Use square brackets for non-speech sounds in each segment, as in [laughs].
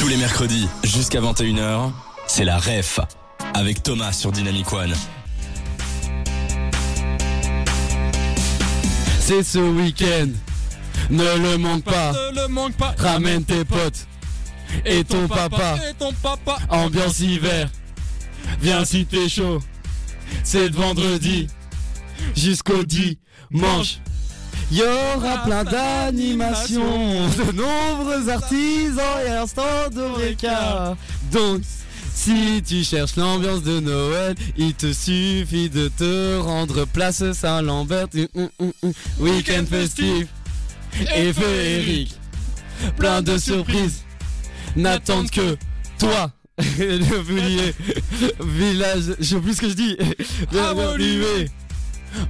Tous les mercredis, jusqu'à 21h, c'est la REF. Avec Thomas sur Dynamic One. C'est ce week-end. Ne le manque pas. Ne le manque pas. Ramène tes potes. Et ton papa. Et ton papa. Ambiance hiver. Viens si t'es chaud. C'est de vendredi jusqu'au dimanche. Il y aura plein d'animations, de nombreux artisans et un stand d'Oreca. Donc, si tu cherches l'ambiance de Noël, il te suffit de te rendre place Saint-Lambert. Hum, hum, hum. Week-end festif et féerique. Plein de surprises n'attendent que toi. [laughs] Le village, je sais plus ce que je dis. Bienvenue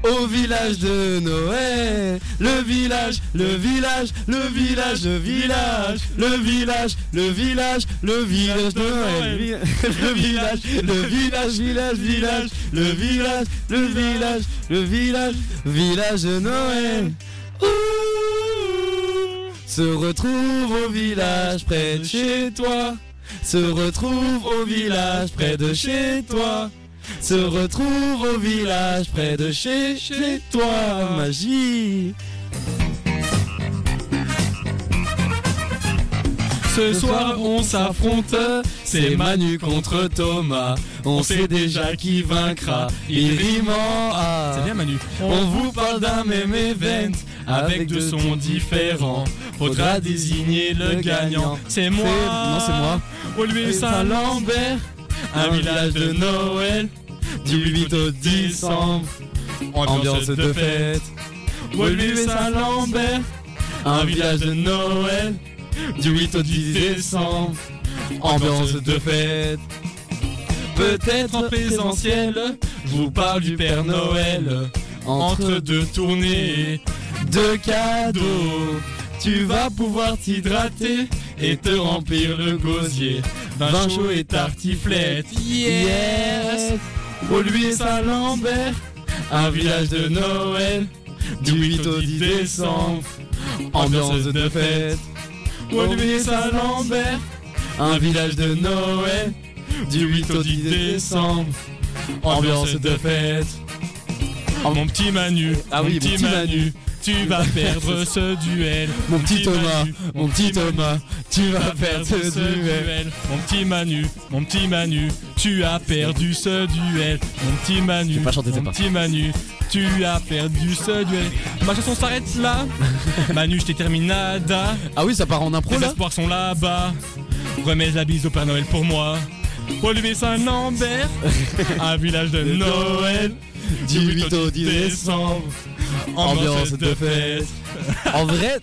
au village de Noël. Le village, le village, le village, le village, le village, le village, le village de Noël. Le village, le village, village, village, le village, le village, le village, village de Noël. Se retrouve au village près de chez toi. Se retrouve au village près de chez toi. Se retrouve au village près de chez, chez toi. Magie. Ce soir on s'affronte, c'est Manu contre Thomas. On sait déjà qui vaincra. Il rime en A. C'est bien Manu. On vous parle d'un même event Avec deux sons différents, faudra désigner le gagnant. C'est moi. Non, c'est moi. Olivier Saint-Lambert, un village de Noël, Du 8 au 10 décembre. Ambiance de fête. Olivier Saint-Lambert, Un village de Noël, Du 8 au 10 décembre. Ambiance de fête. Peut-être en présentiel, je vous parle du Père Noël. Entre deux tournées de cadeaux. Tu vas pouvoir t'hydrater et te remplir le gosier. Vin chaud et tartiflette. Yes. Olivier Saint-Lambert, Un village de Noël. Du 8 au 10 décembre. Ambiance de fête. Olivier Saint-Lambert, Un village de Noël. Du 8 au 10 décembre. Ambiance de fête. Mon petit Manu, Ah oui, mon petit Manu, tu vas [laughs] perdre ce duel. Mon petit Thomas, mon petit Thomas, tu vas perdre ce duel. Mon petit Manu, mon petit Manu, tu as perdu ce duel. Mon petit Manu, mon petit Manu, tu as perdu ce duel. Ma chanson s'arrête là. [laughs] Manu, je t'ai terminada. Ah oui, ça part en impro Les là espoirs sont là-bas. Remets la bise au Père Noël pour moi. Olivier Saint-Lambert, [laughs] un village de Noël. Du 8 au 10 décembre. Ambiance de fête. En vrai,